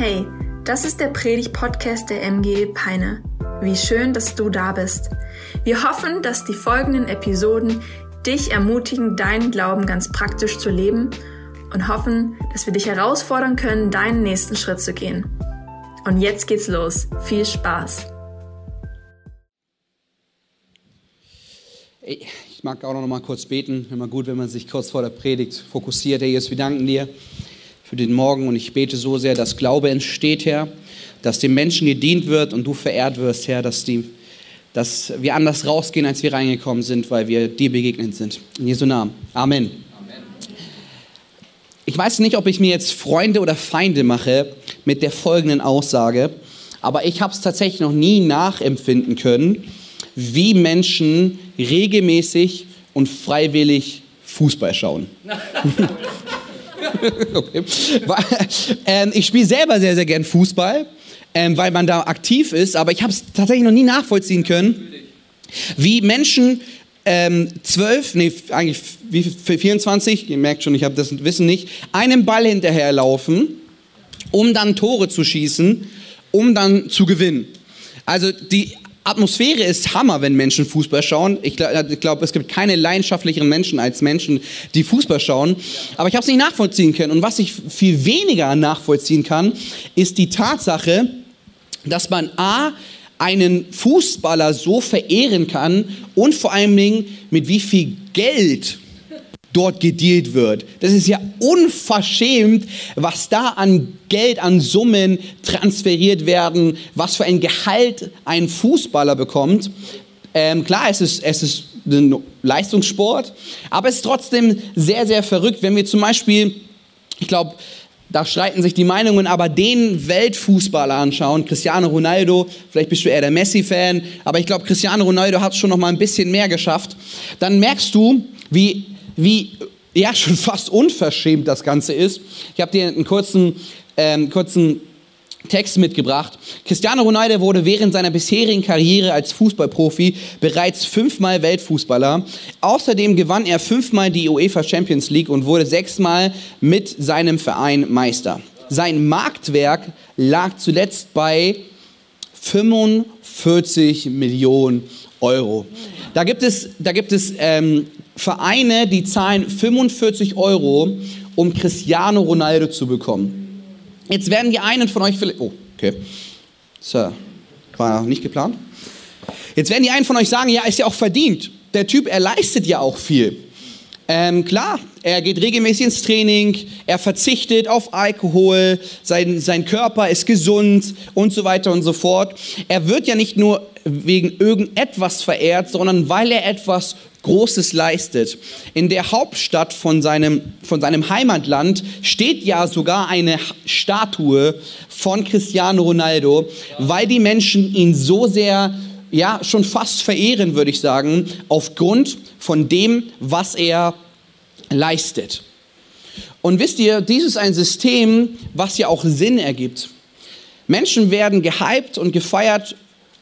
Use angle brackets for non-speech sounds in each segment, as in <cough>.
Hey, das ist der Predig-Podcast der MG Peine. Wie schön, dass du da bist. Wir hoffen, dass die folgenden Episoden dich ermutigen, deinen Glauben ganz praktisch zu leben und hoffen, dass wir dich herausfordern können, deinen nächsten Schritt zu gehen. Und jetzt geht's los. Viel Spaß. Ich mag auch noch mal kurz beten. Immer gut, wenn man sich kurz vor der Predigt fokussiert. Herr Jesus, wir danken dir für den Morgen und ich bete so sehr, dass Glaube entsteht, Herr, dass dem Menschen gedient wird und du verehrt wirst, Herr, dass, die, dass wir anders rausgehen, als wir reingekommen sind, weil wir dir begegnet sind. In Jesu Namen. Amen. Ich weiß nicht, ob ich mir jetzt Freunde oder Feinde mache mit der folgenden Aussage, aber ich habe es tatsächlich noch nie nachempfinden können, wie Menschen regelmäßig und freiwillig Fußball schauen. <laughs> <laughs> okay. ähm, ich spiele selber sehr, sehr gern Fußball, ähm, weil man da aktiv ist, aber ich habe es tatsächlich noch nie nachvollziehen können, wie Menschen ähm, zwölf, nee, eigentlich wie 24, ihr merkt schon, ich habe das Wissen nicht, einem Ball hinterherlaufen, um dann Tore zu schießen, um dann zu gewinnen. Also die Atmosphäre ist Hammer, wenn Menschen Fußball schauen. Ich glaube, glaub, es gibt keine leidenschaftlicheren Menschen als Menschen, die Fußball schauen. Aber ich habe es nicht nachvollziehen können. Und was ich viel weniger nachvollziehen kann, ist die Tatsache, dass man A, einen Fußballer so verehren kann und vor allen Dingen mit wie viel Geld dort gedealt wird. Das ist ja unverschämt, was da an Geld, an Summen transferiert werden, was für ein Gehalt ein Fußballer bekommt. Ähm, klar, es ist, es ist ein Leistungssport, aber es ist trotzdem sehr, sehr verrückt, wenn wir zum Beispiel, ich glaube, da streiten sich die Meinungen, aber den Weltfußballer anschauen, Cristiano Ronaldo, vielleicht bist du eher der Messi-Fan, aber ich glaube, Cristiano Ronaldo hat schon noch mal ein bisschen mehr geschafft, dann merkst du, wie wie ja schon fast unverschämt das Ganze ist. Ich habe dir einen kurzen, ähm, kurzen Text mitgebracht. Cristiano Ronaldo wurde während seiner bisherigen Karriere als Fußballprofi bereits fünfmal Weltfußballer. Außerdem gewann er fünfmal die UEFA Champions League und wurde sechsmal mit seinem Verein Meister. Sein Marktwerk lag zuletzt bei 45 Millionen Euro. Da gibt es, da gibt es ähm, Vereine, die zahlen 45 Euro, um Cristiano Ronaldo zu bekommen. Jetzt werden die einen von euch vielleicht. Oh, okay. So, war nicht geplant. Jetzt werden die einen von euch sagen: Ja, ist ja auch verdient. Der Typ, er leistet ja auch viel. Ähm, klar, er geht regelmäßig ins Training, er verzichtet auf Alkohol, sein, sein Körper ist gesund und so weiter und so fort. Er wird ja nicht nur wegen irgendetwas verehrt, sondern weil er etwas Großes leistet. In der Hauptstadt von seinem, von seinem Heimatland steht ja sogar eine Statue von Cristiano Ronaldo, weil die Menschen ihn so sehr, ja, schon fast verehren, würde ich sagen, aufgrund von dem, was er leistet. Und wisst ihr, dies ist ein System, was ja auch Sinn ergibt. Menschen werden gehypt und gefeiert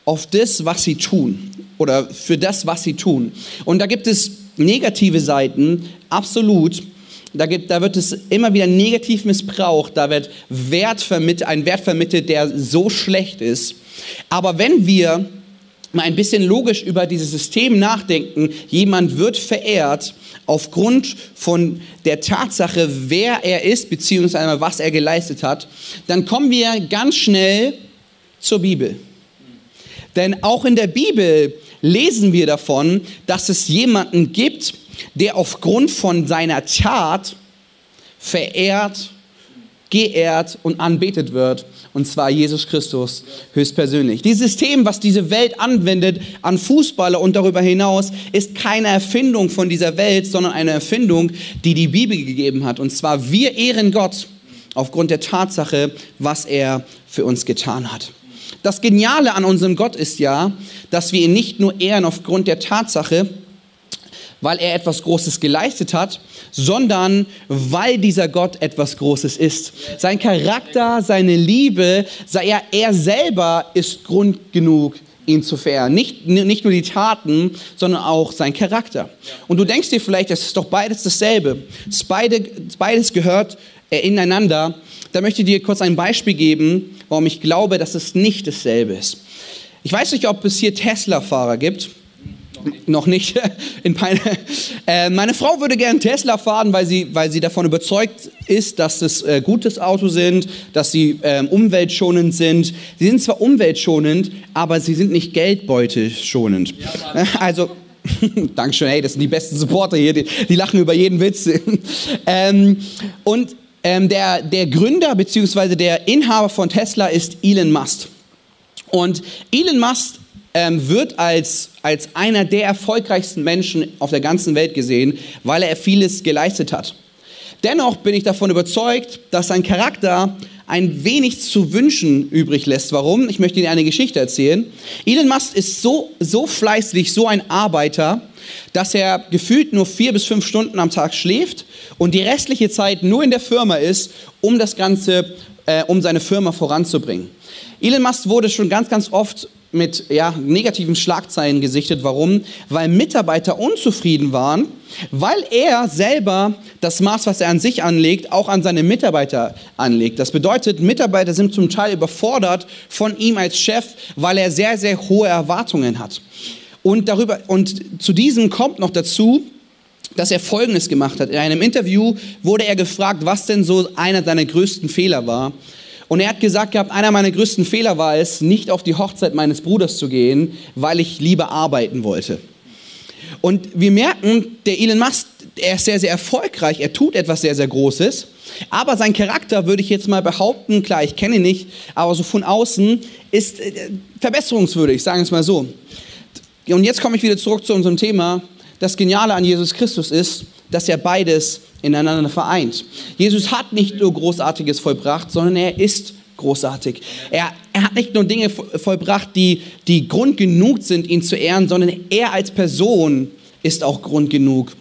auf das, was sie tun oder für das, was sie tun. Und da gibt es negative Seiten, absolut. Da, gibt, da wird es immer wieder negativ missbraucht, da wird Wert vermittelt, ein Wert vermittelt, der so schlecht ist. Aber wenn wir mal ein bisschen logisch über dieses System nachdenken, jemand wird verehrt aufgrund von der Tatsache, wer er ist, beziehungsweise was er geleistet hat, dann kommen wir ganz schnell zur Bibel. Denn auch in der Bibel lesen wir davon, dass es jemanden gibt, der aufgrund von seiner Tat verehrt, geehrt und anbetet wird. Und zwar Jesus Christus höchstpersönlich. Dieses System, was diese Welt anwendet an Fußballer und darüber hinaus, ist keine Erfindung von dieser Welt, sondern eine Erfindung, die die Bibel gegeben hat. Und zwar wir ehren Gott aufgrund der Tatsache, was er für uns getan hat. Das Geniale an unserem Gott ist ja, dass wir ihn nicht nur ehren aufgrund der Tatsache, weil er etwas Großes geleistet hat, sondern weil dieser Gott etwas Großes ist. Sein Charakter, seine Liebe, er, er selber ist Grund genug, ihn zu verehren. Nicht, nicht nur die Taten, sondern auch sein Charakter. Und du denkst dir vielleicht, es ist doch beides dasselbe. Beide, beides gehört ineinander, da möchte ich dir kurz ein Beispiel geben, warum ich glaube, dass es nicht dasselbe ist. Ich weiß nicht, ob es hier Tesla-Fahrer gibt noch nicht <laughs> in Peine. Äh, meine Frau würde gerne Tesla fahren, weil sie, weil sie davon überzeugt ist, dass es äh, gutes Auto sind, dass sie äh, umweltschonend sind. Sie sind zwar umweltschonend, aber sie sind nicht geldbeutelschonend. Ja, <laughs> also <laughs> Dankeschön, hey, das sind die besten Supporter hier, die, die lachen über jeden Witz. ähm, und ähm, der, der Gründer bzw. der Inhaber von Tesla ist Elon Musk. Und Elon Musk ähm, wird als, als einer der erfolgreichsten Menschen auf der ganzen Welt gesehen, weil er vieles geleistet hat. Dennoch bin ich davon überzeugt, dass sein Charakter ein wenig zu wünschen übrig lässt. Warum? Ich möchte Ihnen eine Geschichte erzählen. Elon Musk ist so, so fleißig, so ein Arbeiter, dass er gefühlt nur vier bis fünf Stunden am Tag schläft und die restliche Zeit nur in der Firma ist, um das Ganze, äh, um seine Firma voranzubringen. Elon Musk wurde schon ganz, ganz oft mit ja, negativen Schlagzeilen gesichtet. Warum? Weil Mitarbeiter unzufrieden waren, weil er selber das Maß, was er an sich anlegt, auch an seine Mitarbeiter anlegt. Das bedeutet, Mitarbeiter sind zum Teil überfordert von ihm als Chef, weil er sehr, sehr hohe Erwartungen hat. Und, darüber, und zu diesem kommt noch dazu, dass er Folgendes gemacht hat. In einem Interview wurde er gefragt, was denn so einer seiner größten Fehler war. Und er hat gesagt gehabt, einer meiner größten Fehler war es, nicht auf die Hochzeit meines Bruders zu gehen, weil ich lieber arbeiten wollte. Und wir merken, der Elon Musk, er ist sehr, sehr erfolgreich, er tut etwas sehr, sehr Großes, aber sein Charakter, würde ich jetzt mal behaupten, klar, ich kenne ihn nicht, aber so von außen, ist äh, verbesserungswürdig, sagen wir es mal so. Und jetzt komme ich wieder zurück zu unserem Thema. Das Geniale an Jesus Christus ist, dass er beides ineinander vereint. Jesus hat nicht nur Großartiges vollbracht, sondern er ist großartig. Er, er hat nicht nur Dinge vollbracht, die, die Grund genug sind, ihn zu ehren, sondern er als Person ist auch Grund genug,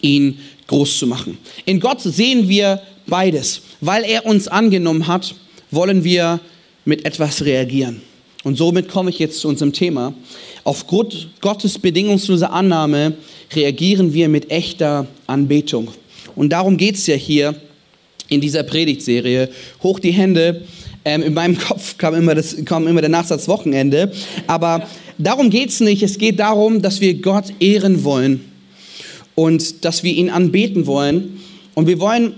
ihn groß zu machen. In Gott sehen wir beides. Weil er uns angenommen hat, wollen wir mit etwas reagieren. Und somit komme ich jetzt zu unserem Thema. Aufgrund Gottes bedingungsloser Annahme reagieren wir mit echter Anbetung. Und darum geht es ja hier in dieser Predigtserie. Hoch die Hände. Ähm, in meinem <laughs> Kopf kam immer, das, kam immer der Nachsatz Wochenende. Aber darum geht es nicht. Es geht darum, dass wir Gott ehren wollen und dass wir ihn anbeten wollen. Und wir wollen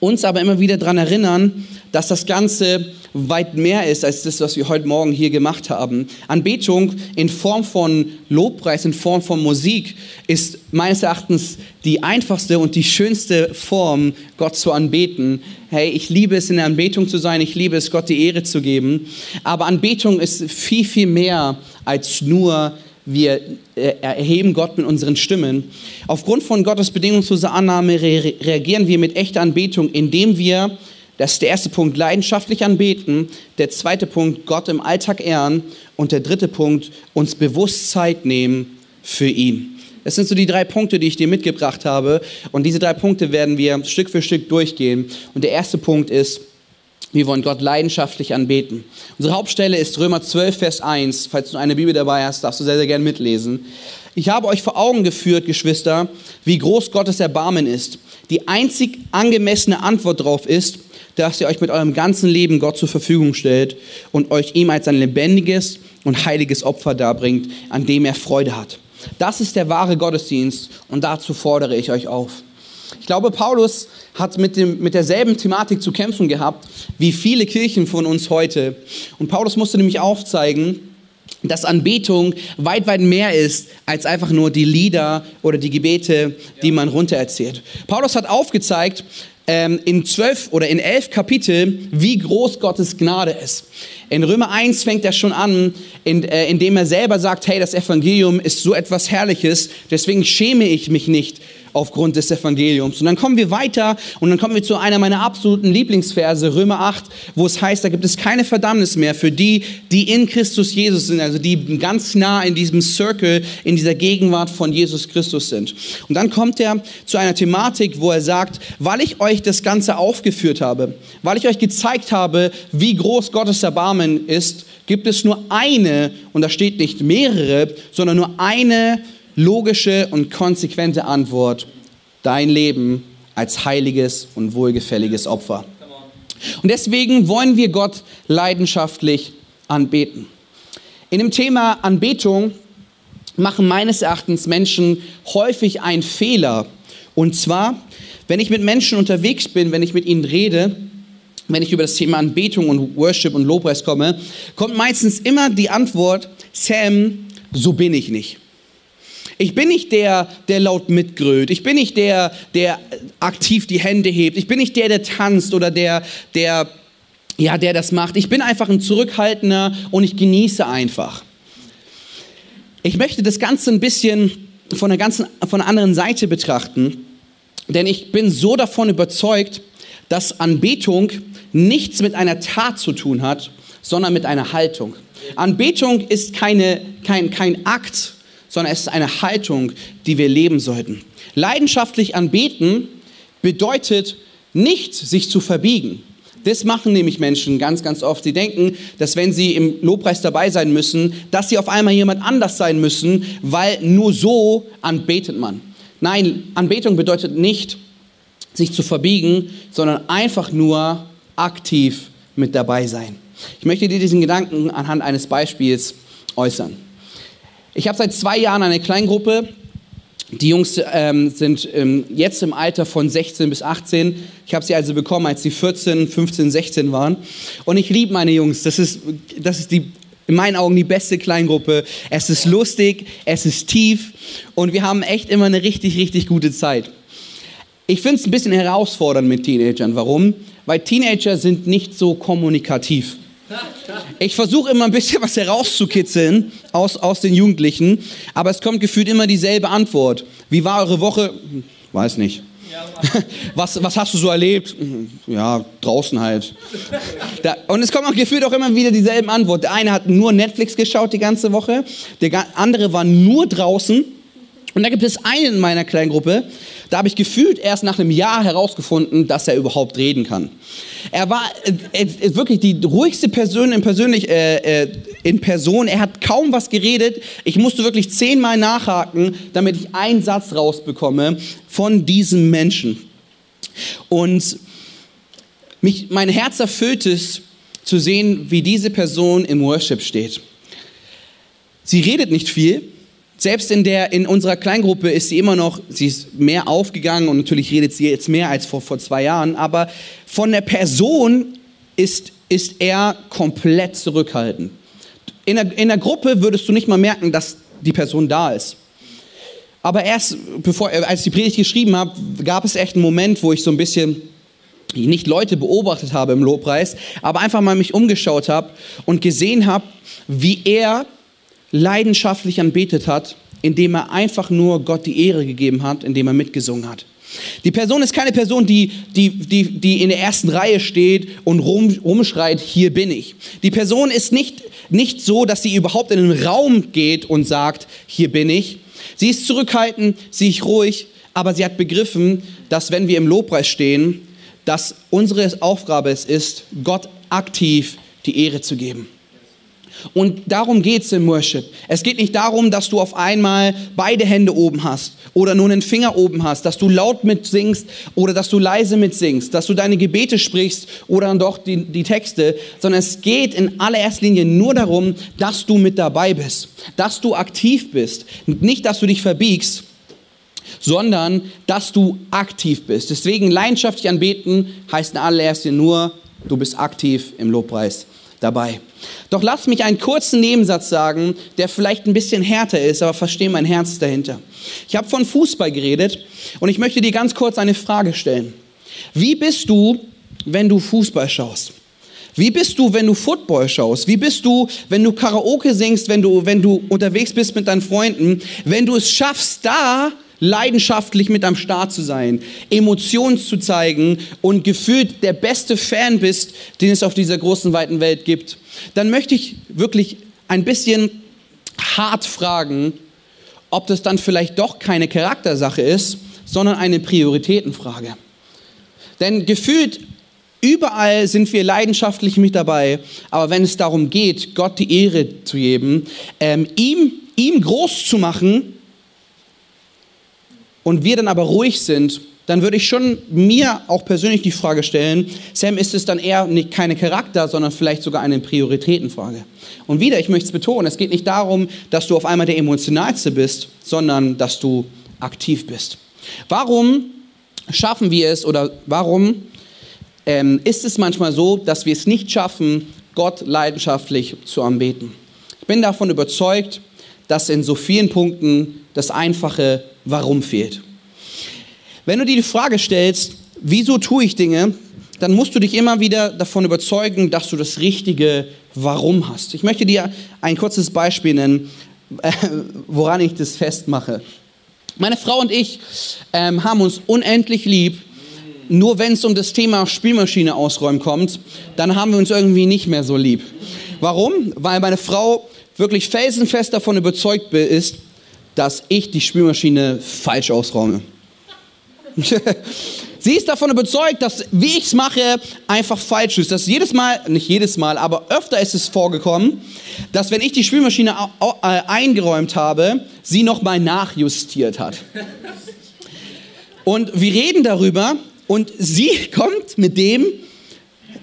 uns aber immer wieder daran erinnern, dass das Ganze weit mehr ist als das, was wir heute Morgen hier gemacht haben. Anbetung in Form von Lobpreis, in Form von Musik ist meines Erachtens die einfachste und die schönste Form, Gott zu anbeten. Hey, ich liebe es, in der Anbetung zu sein, ich liebe es, Gott die Ehre zu geben. Aber Anbetung ist viel, viel mehr als nur wir äh, erheben Gott mit unseren Stimmen. Aufgrund von Gottes bedingungsloser Annahme reagieren wir mit echter Anbetung, indem wir das ist der erste Punkt, leidenschaftlich anbeten. Der zweite Punkt, Gott im Alltag ehren. Und der dritte Punkt, uns bewusst Zeit nehmen für ihn. Das sind so die drei Punkte, die ich dir mitgebracht habe. Und diese drei Punkte werden wir Stück für Stück durchgehen. Und der erste Punkt ist, wir wollen Gott leidenschaftlich anbeten. Unsere Hauptstelle ist Römer 12, Vers 1. Falls du eine Bibel dabei hast, darfst du sehr, sehr gerne mitlesen. Ich habe euch vor Augen geführt, Geschwister, wie groß Gottes Erbarmen ist. Die einzig angemessene Antwort darauf ist, dass ihr euch mit eurem ganzen Leben Gott zur Verfügung stellt und euch ihm als ein lebendiges und heiliges Opfer darbringt, an dem er Freude hat. Das ist der wahre Gottesdienst und dazu fordere ich euch auf. Ich glaube, Paulus hat mit, dem, mit derselben Thematik zu kämpfen gehabt wie viele Kirchen von uns heute. Und Paulus musste nämlich aufzeigen, dass Anbetung weit, weit mehr ist als einfach nur die Lieder oder die Gebete, die man runtererzählt. Paulus hat aufgezeigt, ähm, in zwölf oder in elf Kapitel, wie groß Gottes Gnade ist. In Römer 1 fängt er schon an, in, äh, indem er selber sagt, hey, das Evangelium ist so etwas Herrliches, deswegen schäme ich mich nicht aufgrund des Evangeliums. Und dann kommen wir weiter und dann kommen wir zu einer meiner absoluten Lieblingsverse, Römer 8, wo es heißt, da gibt es keine Verdammnis mehr für die, die in Christus Jesus sind, also die ganz nah in diesem Circle, in dieser Gegenwart von Jesus Christus sind. Und dann kommt er zu einer Thematik, wo er sagt, weil ich euch das Ganze aufgeführt habe, weil ich euch gezeigt habe, wie groß Gottes Erbarmen ist, gibt es nur eine, und da steht nicht mehrere, sondern nur eine logische und konsequente Antwort, dein Leben als heiliges und wohlgefälliges Opfer. Und deswegen wollen wir Gott leidenschaftlich anbeten. In dem Thema Anbetung machen meines Erachtens Menschen häufig einen Fehler. Und zwar, wenn ich mit Menschen unterwegs bin, wenn ich mit ihnen rede, wenn ich über das Thema Anbetung und Worship und Lobpreis komme, kommt meistens immer die Antwort, Sam, so bin ich nicht. Ich bin nicht der, der laut mitgrölt. Ich bin nicht der, der aktiv die Hände hebt. Ich bin nicht der, der tanzt oder der, der, ja, der das macht. Ich bin einfach ein Zurückhaltender und ich genieße einfach. Ich möchte das Ganze ein bisschen von einer, ganzen, von einer anderen Seite betrachten, denn ich bin so davon überzeugt, dass Anbetung nichts mit einer Tat zu tun hat, sondern mit einer Haltung. Anbetung ist keine, kein, kein Akt, sondern es ist eine Haltung, die wir leben sollten. Leidenschaftlich anbeten bedeutet nicht, sich zu verbiegen. Das machen nämlich Menschen ganz, ganz oft. Sie denken, dass wenn sie im Lobpreis dabei sein müssen, dass sie auf einmal jemand anders sein müssen, weil nur so anbetet man. Nein, Anbetung bedeutet nicht, sich zu verbiegen, sondern einfach nur aktiv mit dabei sein. Ich möchte dir diesen Gedanken anhand eines Beispiels äußern. Ich habe seit zwei Jahren eine Kleingruppe. Die Jungs ähm, sind ähm, jetzt im Alter von 16 bis 18. Ich habe sie also bekommen, als sie 14, 15, 16 waren. Und ich liebe meine Jungs. Das ist, das ist die, in meinen Augen die beste Kleingruppe. Es ist lustig, es ist tief und wir haben echt immer eine richtig, richtig gute Zeit. Ich finde es ein bisschen herausfordernd mit Teenagern. Warum? Weil Teenager sind nicht so kommunikativ. Ich versuche immer ein bisschen was herauszukitzeln aus, aus den Jugendlichen, aber es kommt gefühlt immer dieselbe Antwort. Wie war eure Woche? Weiß nicht. <laughs> Was, was hast du so erlebt? Ja, draußen halt. Da, und es kommt auch gefühlt auch immer wieder dieselben Antworten. Der eine hat nur Netflix geschaut die ganze Woche, der andere war nur draußen. Und da gibt es einen in meiner kleinen Gruppe, da habe ich gefühlt erst nach einem Jahr herausgefunden, dass er überhaupt reden kann. Er war äh, wirklich die ruhigste Person in, persönlich, äh, äh, in Person. Er hat kaum was geredet. Ich musste wirklich zehnmal nachhaken, damit ich einen Satz rausbekomme von diesem Menschen. Und mich, mein Herz erfüllt es, zu sehen, wie diese Person im Worship steht. Sie redet nicht viel, selbst in, der, in unserer Kleingruppe ist sie immer noch, sie ist mehr aufgegangen und natürlich redet sie jetzt mehr als vor, vor zwei Jahren, aber von der Person ist, ist er komplett zurückhaltend. In der, in der Gruppe würdest du nicht mal merken, dass die Person da ist. Aber erst bevor, als ich die Predigt geschrieben habe, gab es echt einen Moment, wo ich so ein bisschen nicht Leute beobachtet habe im Lobpreis, aber einfach mal mich umgeschaut habe und gesehen habe, wie er leidenschaftlich anbetet hat, indem er einfach nur Gott die Ehre gegeben hat, indem er mitgesungen hat. Die Person ist keine Person, die, die, die, die in der ersten Reihe steht und rum, rumschreit, hier bin ich. Die Person ist nicht, nicht so, dass sie überhaupt in den Raum geht und sagt, hier bin ich. Sie ist zurückhaltend, sie ist ruhig, aber sie hat begriffen, dass wenn wir im Lobpreis stehen, dass unsere Aufgabe es ist, Gott aktiv die Ehre zu geben. Und darum geht es im Worship. Es geht nicht darum, dass du auf einmal beide Hände oben hast oder nur einen Finger oben hast, dass du laut mitsingst oder dass du leise mitsingst, dass du deine Gebete sprichst oder dann doch die, die Texte, sondern es geht in allererster Linie nur darum, dass du mit dabei bist, dass du aktiv bist. Nicht, dass du dich verbiegst, sondern dass du aktiv bist. Deswegen leidenschaftlich anbeten heißt in allererster Linie nur, du bist aktiv im Lobpreis dabei. Doch lass mich einen kurzen Nebensatz sagen, der vielleicht ein bisschen härter ist, aber verstehe mein Herz dahinter. Ich habe von Fußball geredet und ich möchte dir ganz kurz eine Frage stellen. Wie bist du, wenn du Fußball schaust? Wie bist du, wenn du Football schaust? Wie bist du, wenn du Karaoke singst, wenn du, wenn du unterwegs bist mit deinen Freunden? Wenn du es schaffst, da leidenschaftlich mit am Start zu sein, Emotionen zu zeigen und gefühlt der beste Fan bist, den es auf dieser großen, weiten Welt gibt, dann möchte ich wirklich ein bisschen hart fragen, ob das dann vielleicht doch keine Charaktersache ist, sondern eine Prioritätenfrage. Denn gefühlt überall sind wir leidenschaftlich mit dabei, aber wenn es darum geht, Gott die Ehre zu geben, ähm, ihm, ihm groß zu machen, und wir dann aber ruhig sind, dann würde ich schon mir auch persönlich die Frage stellen, Sam, ist es dann eher nicht keine Charakter, sondern vielleicht sogar eine Prioritätenfrage? Und wieder, ich möchte es betonen, es geht nicht darum, dass du auf einmal der emotionalste bist, sondern dass du aktiv bist. Warum schaffen wir es oder warum ähm, ist es manchmal so, dass wir es nicht schaffen, Gott leidenschaftlich zu anbeten? Ich bin davon überzeugt, dass in so vielen Punkten das einfache Warum fehlt. Wenn du dir die Frage stellst, wieso tue ich Dinge, dann musst du dich immer wieder davon überzeugen, dass du das richtige Warum hast. Ich möchte dir ein kurzes Beispiel nennen, äh, woran ich das festmache. Meine Frau und ich ähm, haben uns unendlich lieb. Nur wenn es um das Thema Spielmaschine ausräumen kommt, dann haben wir uns irgendwie nicht mehr so lieb. Warum? Weil meine Frau wirklich felsenfest davon überzeugt ist, dass ich die Spülmaschine falsch ausräume. <laughs> Sie ist davon überzeugt, dass wie ich es mache, einfach falsch ist. Dass jedes Mal, nicht jedes Mal, aber öfter ist es vorgekommen, dass wenn ich die Spülmaschine äh, eingeräumt habe, sie nochmal nachjustiert hat. Und wir reden darüber und sie <laughs> kommt mit dem,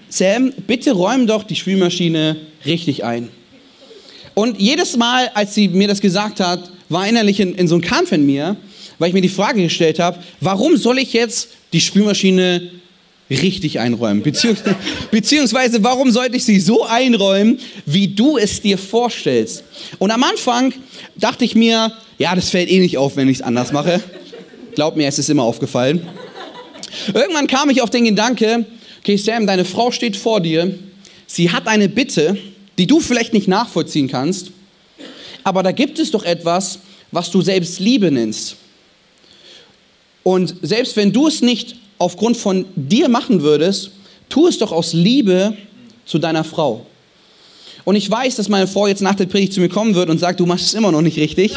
Sam, bitte räum doch die Spülmaschine richtig ein. Und jedes Mal, als sie mir das gesagt hat, war innerlich in, in so ein Kampf in mir, weil ich mir die Frage gestellt habe, warum soll ich jetzt die Spülmaschine richtig einräumen? Beziehungs <laughs> beziehungsweise, warum sollte ich sie so einräumen, wie du es dir vorstellst? Und am Anfang dachte ich mir, ja, das fällt eh nicht auf, wenn ich es anders mache. Glaub mir, es ist immer aufgefallen. Irgendwann kam ich auf den Gedanke, okay, Sam, deine Frau steht vor dir, sie hat eine Bitte, die du vielleicht nicht nachvollziehen kannst, aber da gibt es doch etwas, was du selbst Liebe nennst. Und selbst wenn du es nicht aufgrund von dir machen würdest, tu es doch aus Liebe zu deiner Frau. Und ich weiß, dass meine Frau jetzt nach der Predigt zu mir kommen wird und sagt, du machst es immer noch nicht richtig.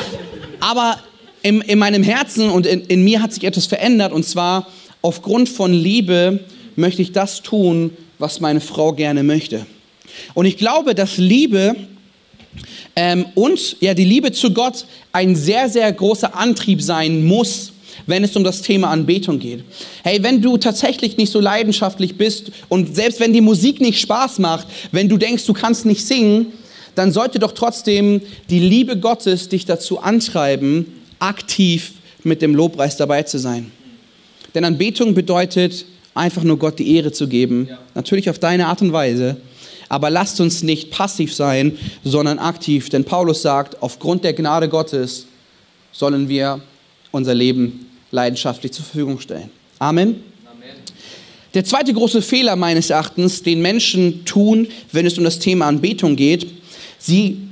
<laughs> Aber in, in meinem Herzen und in, in mir hat sich etwas verändert. Und zwar aufgrund von Liebe möchte ich das tun, was meine Frau gerne möchte. Und ich glaube, dass Liebe ähm, und ja, die Liebe zu Gott ein sehr, sehr großer Antrieb sein muss, wenn es um das Thema Anbetung geht. Hey, wenn du tatsächlich nicht so leidenschaftlich bist und selbst wenn die Musik nicht Spaß macht, wenn du denkst, du kannst nicht singen, dann sollte doch trotzdem die Liebe Gottes dich dazu antreiben, aktiv mit dem Lobpreis dabei zu sein. Denn Anbetung bedeutet einfach nur Gott die Ehre zu geben, ja. natürlich auf deine Art und Weise, aber lasst uns nicht passiv sein, sondern aktiv. Denn Paulus sagt, aufgrund der Gnade Gottes sollen wir unser Leben leidenschaftlich zur Verfügung stellen. Amen. Der zweite große Fehler meines Erachtens, den Menschen tun, wenn es um das Thema Anbetung geht, sie,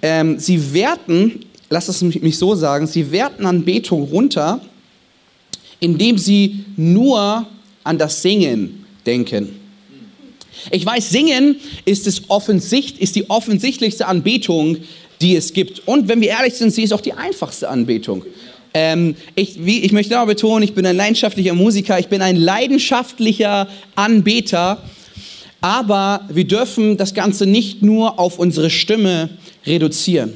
ähm, sie werten, lass es mich so sagen, sie werten Anbetung runter, indem sie nur an das Singen denken. Ich weiß, Singen ist, es offensicht, ist die offensichtlichste Anbetung, die es gibt. Und wenn wir ehrlich sind, sie ist auch die einfachste Anbetung. Ähm, ich, wie, ich möchte aber betonen, ich bin ein leidenschaftlicher Musiker, ich bin ein leidenschaftlicher Anbeter. Aber wir dürfen das Ganze nicht nur auf unsere Stimme reduzieren.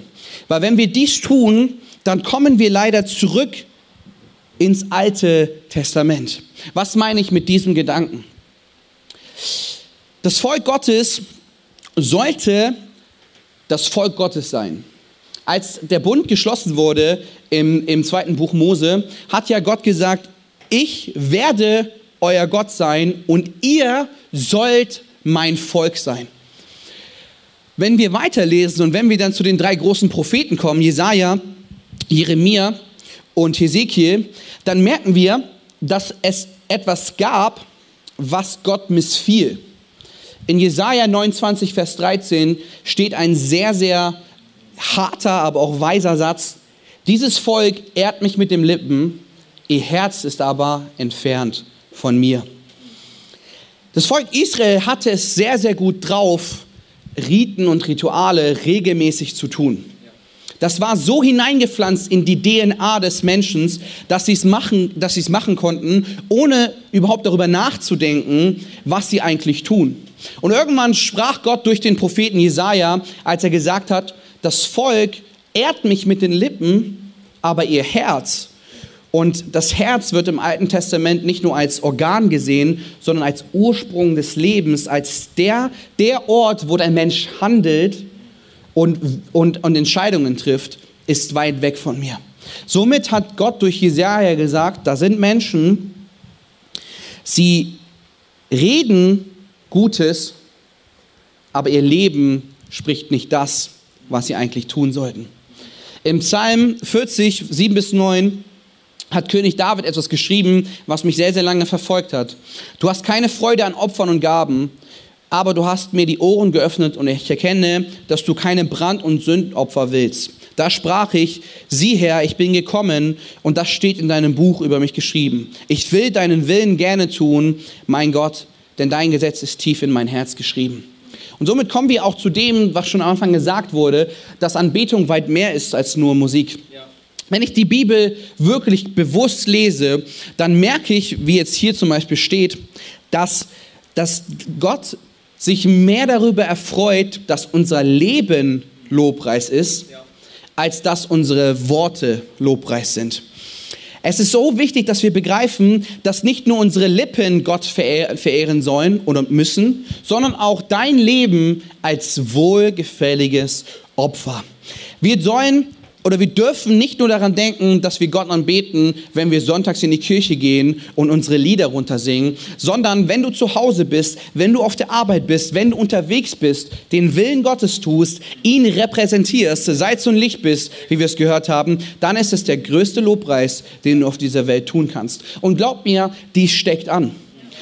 Weil wenn wir dies tun, dann kommen wir leider zurück ins Alte Testament. Was meine ich mit diesem Gedanken? Das Volk Gottes sollte das Volk Gottes sein. Als der Bund geschlossen wurde im, im zweiten Buch Mose, hat ja Gott gesagt, ich werde euer Gott sein und ihr sollt mein Volk sein. Wenn wir weiterlesen und wenn wir dann zu den drei großen Propheten kommen, Jesaja, Jeremia und Hesekiel, dann merken wir, dass es etwas gab, was Gott missfiel. In Jesaja 29, Vers 13 steht ein sehr, sehr harter, aber auch weiser Satz. Dieses Volk ehrt mich mit den Lippen, ihr Herz ist aber entfernt von mir. Das Volk Israel hatte es sehr, sehr gut drauf, Riten und Rituale regelmäßig zu tun. Das war so hineingepflanzt in die DNA des Menschen, dass sie es machen, dass sie es machen konnten, ohne überhaupt darüber nachzudenken, was sie eigentlich tun. Und irgendwann sprach Gott durch den Propheten Jesaja, als er gesagt hat, das Volk ehrt mich mit den Lippen, aber ihr Herz Und das Herz wird im Alten Testament nicht nur als Organ gesehen, sondern als Ursprung des Lebens, als der, der Ort, wo der Mensch handelt und, und, und Entscheidungen trifft, ist weit weg von mir. Somit hat Gott durch Jesaja gesagt, da sind Menschen, sie reden Gutes, aber ihr Leben spricht nicht das, was sie eigentlich tun sollten. Im Psalm 40, 7 bis 9 hat König David etwas geschrieben, was mich sehr, sehr lange verfolgt hat. Du hast keine Freude an Opfern und Gaben, aber du hast mir die Ohren geöffnet und ich erkenne, dass du keine Brand- und Sündopfer willst. Da sprach ich, sieh her, ich bin gekommen und das steht in deinem Buch über mich geschrieben. Ich will deinen Willen gerne tun, mein Gott, denn dein Gesetz ist tief in mein Herz geschrieben. Und somit kommen wir auch zu dem, was schon am Anfang gesagt wurde, dass Anbetung weit mehr ist als nur Musik. Ja. Wenn ich die Bibel wirklich bewusst lese, dann merke ich, wie jetzt hier zum Beispiel steht, dass, dass Gott sich mehr darüber erfreut, dass unser Leben Lobpreis ist, als dass unsere Worte Lobpreis sind. Es ist so wichtig, dass wir begreifen, dass nicht nur unsere Lippen Gott verehren sollen oder müssen, sondern auch dein Leben als wohlgefälliges Opfer. Wir sollen oder wir dürfen nicht nur daran denken, dass wir Gott anbeten, wenn wir sonntags in die Kirche gehen und unsere Lieder runtersingen, sondern wenn du zu Hause bist, wenn du auf der Arbeit bist, wenn du unterwegs bist, den Willen Gottes tust, ihn repräsentierst, Salz und Licht bist, wie wir es gehört haben, dann ist es der größte Lobpreis, den du auf dieser Welt tun kannst. Und glaub mir, die steckt an.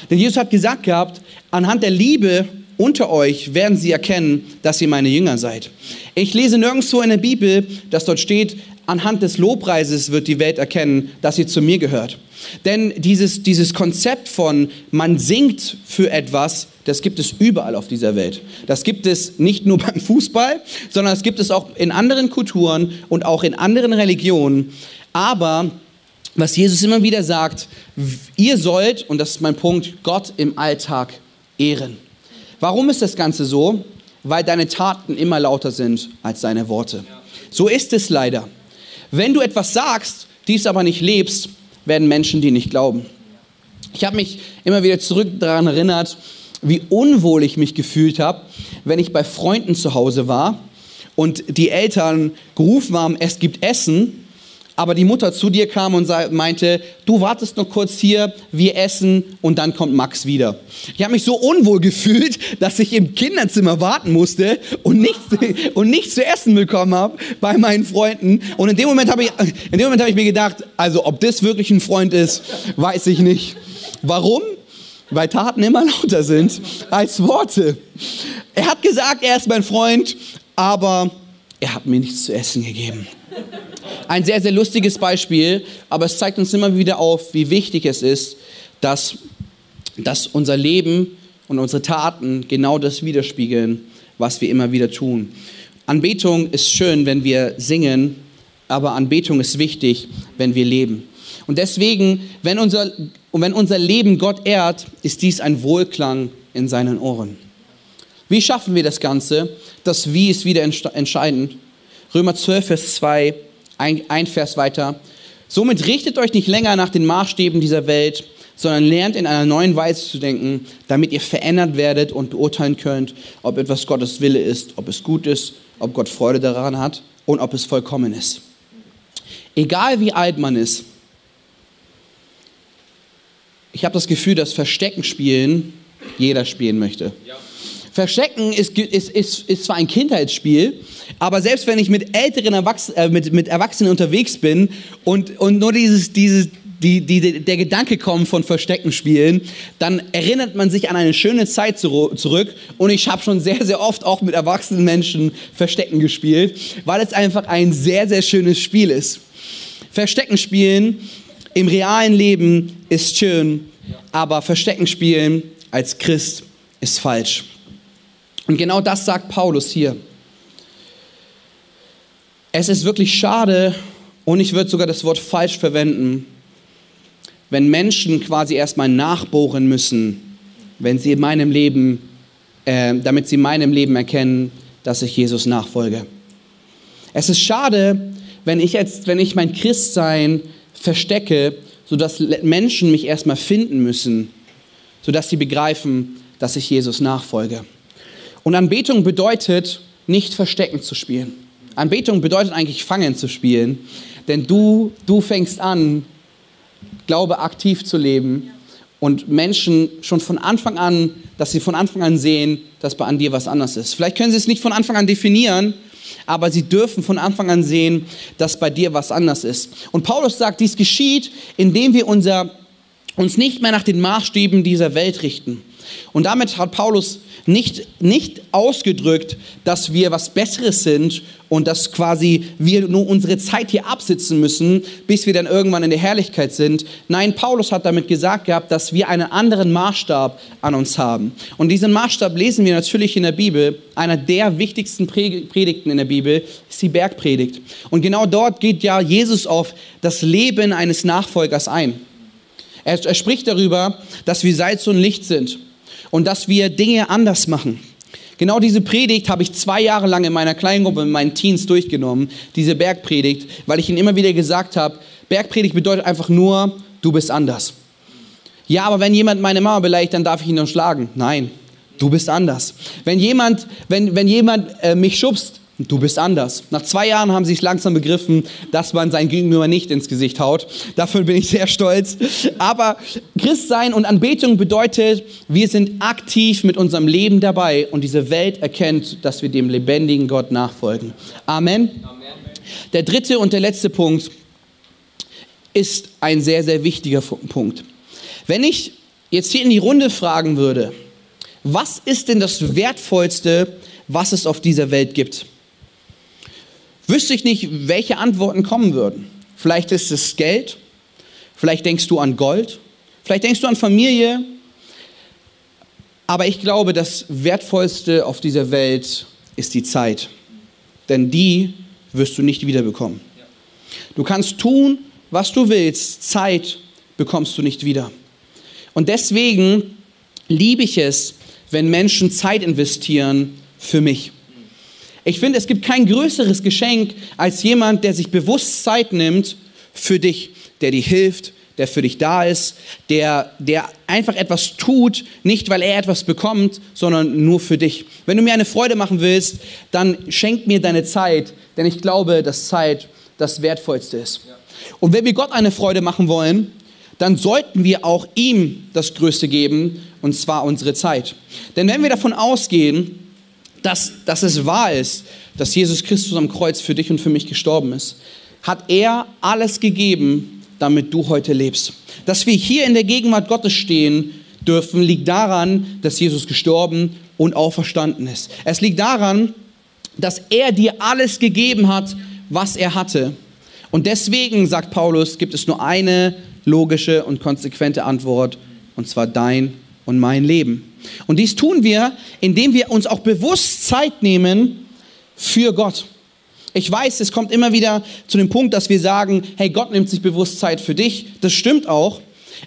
Denn Jesus hat gesagt gehabt, anhand der Liebe unter euch werden sie erkennen, dass ihr meine Jünger seid. Ich lese nirgendwo in der Bibel, dass dort steht, anhand des Lobpreises wird die Welt erkennen, dass sie zu mir gehört. Denn dieses, dieses Konzept von man singt für etwas, das gibt es überall auf dieser Welt. Das gibt es nicht nur <laughs> beim Fußball, sondern das gibt es auch in anderen Kulturen und auch in anderen Religionen. Aber was Jesus immer wieder sagt, ihr sollt, und das ist mein Punkt, Gott im Alltag ehren. Warum ist das Ganze so? Weil deine Taten immer lauter sind als deine Worte. So ist es leider. Wenn du etwas sagst, dies aber nicht lebst, werden Menschen dir nicht glauben. Ich habe mich immer wieder zurück daran erinnert, wie unwohl ich mich gefühlt habe, wenn ich bei Freunden zu Hause war und die Eltern gerufen haben, es gibt Essen aber die Mutter zu dir kam und meinte, du wartest noch kurz hier, wir essen und dann kommt Max wieder. Ich habe mich so unwohl gefühlt, dass ich im Kinderzimmer warten musste und nichts, <laughs> und nichts zu essen bekommen habe bei meinen Freunden. Und in dem Moment habe ich, hab ich mir gedacht, also ob das wirklich ein Freund ist, weiß ich nicht. Warum? Weil Taten immer <laughs> lauter sind als Worte. Er hat gesagt, er ist mein Freund, aber er hat mir nichts zu essen gegeben. Ein sehr, sehr lustiges Beispiel, aber es zeigt uns immer wieder auf, wie wichtig es ist, dass, dass unser Leben und unsere Taten genau das widerspiegeln, was wir immer wieder tun. Anbetung ist schön, wenn wir singen, aber Anbetung ist wichtig, wenn wir leben. Und deswegen, wenn unser, wenn unser Leben Gott ehrt, ist dies ein Wohlklang in seinen Ohren. Wie schaffen wir das Ganze? Das Wie ist wieder entscheidend. Römer 12, Vers 2 ein, ein Vers weiter. Somit richtet euch nicht länger nach den Maßstäben dieser Welt, sondern lernt in einer neuen Weise zu denken, damit ihr verändert werdet und beurteilen könnt, ob etwas Gottes Wille ist, ob es gut ist, ob Gott Freude daran hat und ob es vollkommen ist. Egal wie alt man ist, ich habe das Gefühl, dass Verstecken spielen jeder spielen möchte. Ja. Verstecken ist, ist, ist, ist zwar ein Kindheitsspiel, aber selbst wenn ich mit älteren Erwachs äh, mit, mit Erwachsenen unterwegs bin und, und nur dieses, dieses, die, die, der Gedanke kommt von Verstecken spielen, dann erinnert man sich an eine schöne Zeit zu, zurück. Und ich habe schon sehr, sehr oft auch mit erwachsenen Menschen Verstecken gespielt, weil es einfach ein sehr, sehr schönes Spiel ist. Verstecken spielen im realen Leben ist schön, aber Verstecken spielen als Christ ist falsch. Und genau das sagt Paulus hier. Es ist wirklich schade und ich würde sogar das Wort falsch verwenden, wenn Menschen quasi erstmal nachbohren müssen, wenn sie in meinem Leben, äh, damit sie in meinem Leben erkennen, dass ich Jesus nachfolge. Es ist schade, wenn ich jetzt, wenn ich mein Christsein verstecke, sodass Menschen mich erstmal finden müssen, sodass sie begreifen, dass ich Jesus nachfolge. Und Anbetung bedeutet, nicht verstecken zu spielen. Anbetung bedeutet eigentlich fangen zu spielen, denn du, du fängst an, Glaube aktiv zu leben und Menschen schon von Anfang an, dass sie von Anfang an sehen, dass bei an dir was anders ist. Vielleicht können sie es nicht von Anfang an definieren, aber sie dürfen von Anfang an sehen, dass bei dir was anders ist. Und Paulus sagt, dies geschieht, indem wir unser, uns nicht mehr nach den Maßstäben dieser Welt richten. Und damit hat Paulus nicht, nicht ausgedrückt, dass wir was Besseres sind und dass quasi wir nur unsere Zeit hier absitzen müssen, bis wir dann irgendwann in der Herrlichkeit sind. Nein, Paulus hat damit gesagt gehabt, dass wir einen anderen Maßstab an uns haben. Und diesen Maßstab lesen wir natürlich in der Bibel. Einer der wichtigsten Predigten in der Bibel ist die Bergpredigt. Und genau dort geht ja Jesus auf das Leben eines Nachfolgers ein. Er, er spricht darüber, dass wir Salz und Licht sind und dass wir Dinge anders machen. Genau diese Predigt habe ich zwei Jahre lang in meiner Kleingruppe, in meinen Teens durchgenommen, diese Bergpredigt, weil ich ihnen immer wieder gesagt habe, Bergpredigt bedeutet einfach nur, du bist anders. Ja, aber wenn jemand meine Mama beleidigt, dann darf ich ihn noch schlagen. Nein, du bist anders. Wenn jemand, wenn, wenn jemand äh, mich schubst, Du bist anders. Nach zwei Jahren haben sie es langsam begriffen, dass man sein Gegenüber nicht ins Gesicht haut. Dafür bin ich sehr stolz. Aber Christsein und Anbetung bedeutet, wir sind aktiv mit unserem Leben dabei und diese Welt erkennt, dass wir dem lebendigen Gott nachfolgen. Amen. Der dritte und der letzte Punkt ist ein sehr, sehr wichtiger Punkt. Wenn ich jetzt hier in die Runde fragen würde, was ist denn das Wertvollste, was es auf dieser Welt gibt? Wüsste ich nicht, welche Antworten kommen würden. Vielleicht ist es Geld, vielleicht denkst du an Gold, vielleicht denkst du an Familie, aber ich glaube, das Wertvollste auf dieser Welt ist die Zeit, denn die wirst du nicht wiederbekommen. Du kannst tun, was du willst, Zeit bekommst du nicht wieder. Und deswegen liebe ich es, wenn Menschen Zeit investieren für mich. Ich finde, es gibt kein größeres Geschenk als jemand, der sich bewusst Zeit nimmt für dich, der dir hilft, der für dich da ist, der, der einfach etwas tut, nicht weil er etwas bekommt, sondern nur für dich. Wenn du mir eine Freude machen willst, dann schenk mir deine Zeit, denn ich glaube, dass Zeit das Wertvollste ist. Und wenn wir Gott eine Freude machen wollen, dann sollten wir auch ihm das Größte geben, und zwar unsere Zeit. Denn wenn wir davon ausgehen, dass, dass es wahr ist, dass Jesus Christus am Kreuz für dich und für mich gestorben ist, hat er alles gegeben, damit du heute lebst. Dass wir hier in der Gegenwart Gottes stehen dürfen, liegt daran, dass Jesus gestorben und auferstanden ist. Es liegt daran, dass er dir alles gegeben hat, was er hatte. Und deswegen, sagt Paulus, gibt es nur eine logische und konsequente Antwort, und zwar dein und mein Leben. Und dies tun wir, indem wir uns auch bewusst Zeit nehmen für Gott. Ich weiß, es kommt immer wieder zu dem Punkt, dass wir sagen, hey, Gott nimmt sich bewusst Zeit für dich. Das stimmt auch.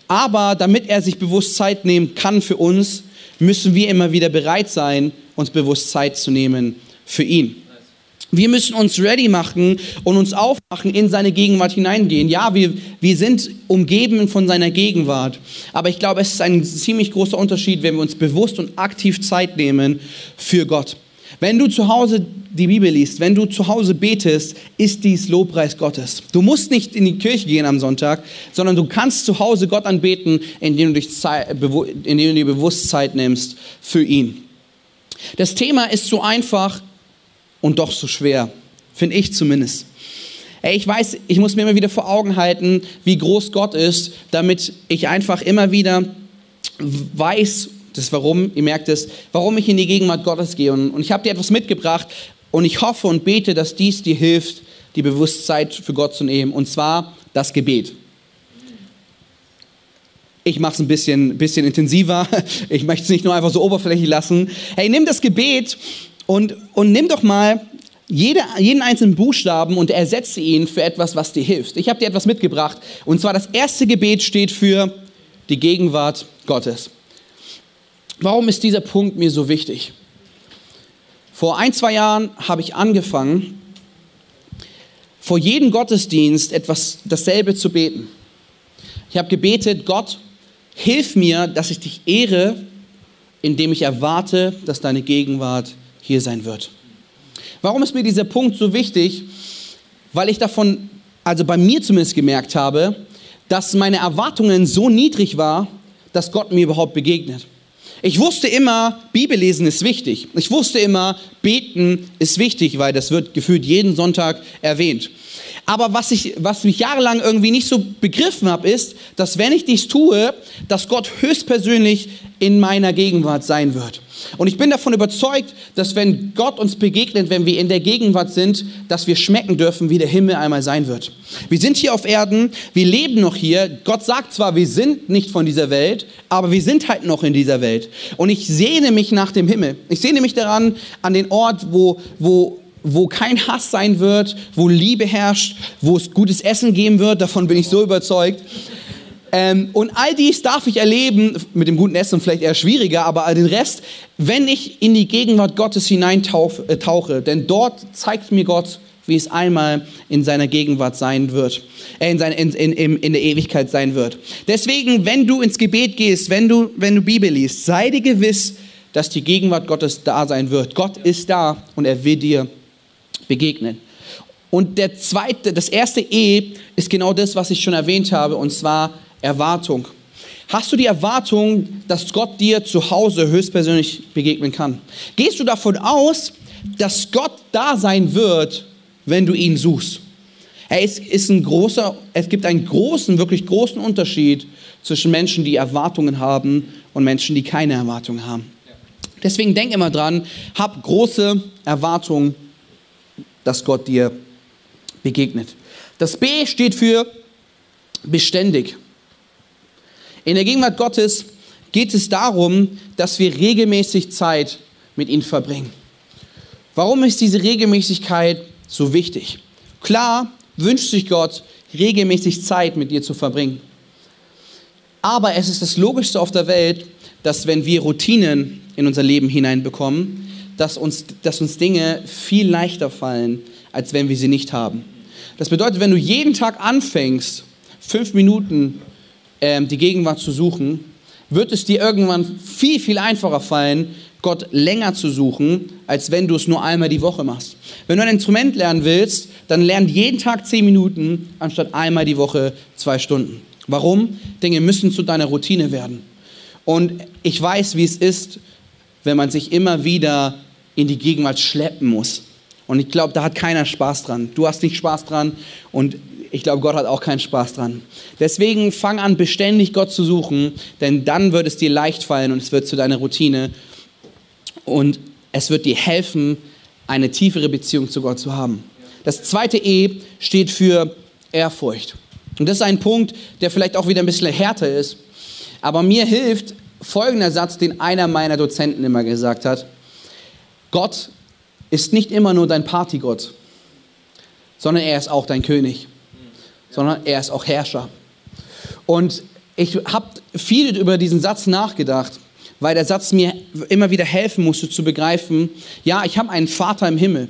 Aber damit er sich bewusst Zeit nehmen kann für uns, müssen wir immer wieder bereit sein, uns bewusst Zeit zu nehmen für ihn. Wir müssen uns ready machen und uns aufmachen, in seine Gegenwart hineingehen. Ja, wir, wir sind umgeben von seiner Gegenwart. Aber ich glaube, es ist ein ziemlich großer Unterschied, wenn wir uns bewusst und aktiv Zeit nehmen für Gott. Wenn du zu Hause die Bibel liest, wenn du zu Hause betest, ist dies Lobpreis Gottes. Du musst nicht in die Kirche gehen am Sonntag, sondern du kannst zu Hause Gott anbeten, indem du, dich Zeit, indem du dir bewusst Zeit nimmst für ihn. Das Thema ist so einfach, und doch so schwer. Finde ich zumindest. Ey, ich weiß, ich muss mir immer wieder vor Augen halten, wie groß Gott ist, damit ich einfach immer wieder weiß, das warum, ihr merkt es, warum ich in die Gegenwart Gottes gehe. Und, und ich habe dir etwas mitgebracht und ich hoffe und bete, dass dies dir hilft, die Bewusstsein für Gott zu nehmen. Und zwar das Gebet. Ich mache es ein bisschen, bisschen intensiver. <laughs> Ich möchte es nicht nur einfach so oberflächlich lassen. Hey, nimm das Gebet und, und nimm doch mal jede, jeden einzelnen Buchstaben und ersetze ihn für etwas, was dir hilft. Ich habe dir etwas mitgebracht. Und zwar das erste Gebet steht für die Gegenwart Gottes. Warum ist dieser Punkt mir so wichtig? Vor ein, zwei Jahren habe ich angefangen, vor jedem Gottesdienst etwas dasselbe zu beten. Ich habe gebetet, Gott, hilf mir, dass ich dich ehre, indem ich erwarte, dass deine Gegenwart hier sein wird. Warum ist mir dieser Punkt so wichtig? Weil ich davon, also bei mir zumindest gemerkt habe, dass meine Erwartungen so niedrig waren, dass Gott mir überhaupt begegnet. Ich wusste immer, Bibellesen ist wichtig. Ich wusste immer, beten ist wichtig, weil das wird gefühlt jeden Sonntag erwähnt. Aber was ich, was mich jahrelang irgendwie nicht so begriffen habe, ist, dass wenn ich dies tue, dass Gott höchstpersönlich in meiner Gegenwart sein wird. Und ich bin davon überzeugt, dass wenn Gott uns begegnet, wenn wir in der Gegenwart sind, dass wir schmecken dürfen, wie der Himmel einmal sein wird. Wir sind hier auf Erden, wir leben noch hier. Gott sagt zwar, wir sind nicht von dieser Welt, aber wir sind halt noch in dieser Welt. Und ich sehne mich nach dem Himmel. Ich sehne mich daran, an den Ort, wo, wo wo kein Hass sein wird, wo Liebe herrscht, wo es gutes Essen geben wird, davon bin ich so überzeugt. Ähm, und all dies darf ich erleben, mit dem guten Essen vielleicht eher schwieriger, aber all den Rest, wenn ich in die Gegenwart Gottes hineintauche, äh, denn dort zeigt mir Gott, wie es einmal in seiner Gegenwart sein wird, äh, in, seine, in, in, in der Ewigkeit sein wird. Deswegen, wenn du ins Gebet gehst, wenn du, wenn du Bibel liest, sei dir gewiss, dass die Gegenwart Gottes da sein wird. Gott ist da und er will dir begegnen. Und der zweite, das erste E ist genau das, was ich schon erwähnt habe, und zwar Erwartung. Hast du die Erwartung, dass Gott dir zu Hause höchstpersönlich begegnen kann? Gehst du davon aus, dass Gott da sein wird, wenn du ihn suchst? Es, ist ein großer, es gibt einen großen, wirklich großen Unterschied zwischen Menschen, die Erwartungen haben und Menschen, die keine Erwartungen haben. Deswegen denk immer dran, hab große Erwartungen, dass Gott dir begegnet. Das B steht für beständig. In der Gegenwart Gottes geht es darum, dass wir regelmäßig Zeit mit ihm verbringen. Warum ist diese Regelmäßigkeit so wichtig? Klar wünscht sich Gott, regelmäßig Zeit mit dir zu verbringen. Aber es ist das Logischste auf der Welt, dass wenn wir Routinen in unser Leben hineinbekommen, dass uns, dass uns Dinge viel leichter fallen, als wenn wir sie nicht haben. Das bedeutet, wenn du jeden Tag anfängst, fünf Minuten ähm, die Gegenwart zu suchen, wird es dir irgendwann viel, viel einfacher fallen, Gott länger zu suchen, als wenn du es nur einmal die Woche machst. Wenn du ein Instrument lernen willst, dann lern jeden Tag zehn Minuten, anstatt einmal die Woche zwei Stunden. Warum? Dinge müssen zu deiner Routine werden. Und ich weiß, wie es ist, wenn man sich immer wieder in die Gegenwart schleppen muss. Und ich glaube, da hat keiner Spaß dran. Du hast nicht Spaß dran und ich glaube, Gott hat auch keinen Spaß dran. Deswegen fang an, beständig Gott zu suchen, denn dann wird es dir leicht fallen und es wird zu deiner Routine. Und es wird dir helfen, eine tiefere Beziehung zu Gott zu haben. Das zweite E steht für Ehrfurcht. Und das ist ein Punkt, der vielleicht auch wieder ein bisschen härter ist. Aber mir hilft folgender Satz, den einer meiner Dozenten immer gesagt hat. Gott ist nicht immer nur dein Partygott, sondern er ist auch dein König sondern er ist auch Herrscher. Und ich habe viel über diesen Satz nachgedacht, weil der Satz mir immer wieder helfen musste zu begreifen, ja, ich habe einen Vater im Himmel.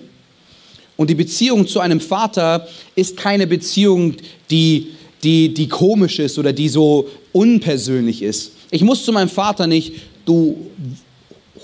Und die Beziehung zu einem Vater ist keine Beziehung, die, die, die komisch ist oder die so unpersönlich ist. Ich muss zu meinem Vater nicht, du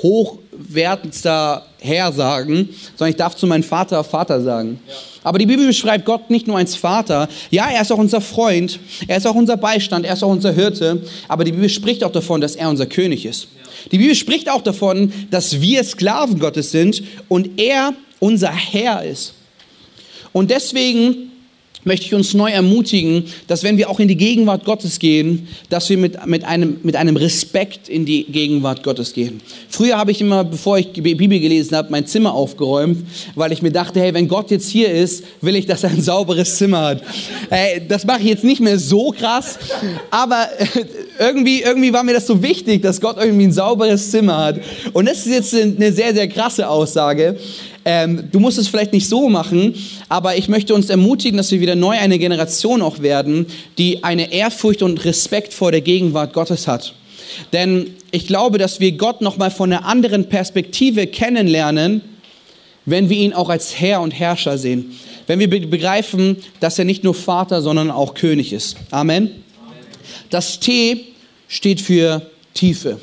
hochwertendster Herr sagen, sondern ich darf zu meinem Vater Vater sagen. Ja. Aber die Bibel beschreibt Gott nicht nur als Vater. Ja, er ist auch unser Freund, er ist auch unser Beistand, er ist auch unser Hirte. Aber die Bibel spricht auch davon, dass er unser König ist. Die Bibel spricht auch davon, dass wir Sklaven Gottes sind und er unser Herr ist. Und deswegen möchte ich uns neu ermutigen, dass wenn wir auch in die Gegenwart Gottes gehen, dass wir mit, mit, einem, mit einem Respekt in die Gegenwart Gottes gehen. Früher habe ich immer, bevor ich Bibel gelesen habe, mein Zimmer aufgeräumt, weil ich mir dachte, hey, wenn Gott jetzt hier ist, will ich, dass er ein sauberes Zimmer hat. Hey, das mache ich jetzt nicht mehr so krass, aber <laughs> irgendwie, irgendwie war mir das so wichtig, dass Gott irgendwie ein sauberes Zimmer hat. Und das ist jetzt eine sehr, sehr krasse Aussage. Ähm, du musst es vielleicht nicht so machen, aber ich möchte uns ermutigen, dass wir wieder neu eine Generation auch werden, die eine Ehrfurcht und Respekt vor der Gegenwart Gottes hat. Denn ich glaube, dass wir Gott nochmal von einer anderen Perspektive kennenlernen, wenn wir ihn auch als Herr und Herrscher sehen. wenn wir begreifen, dass er nicht nur Vater, sondern auch König ist. Amen. Das T steht für Tiefe.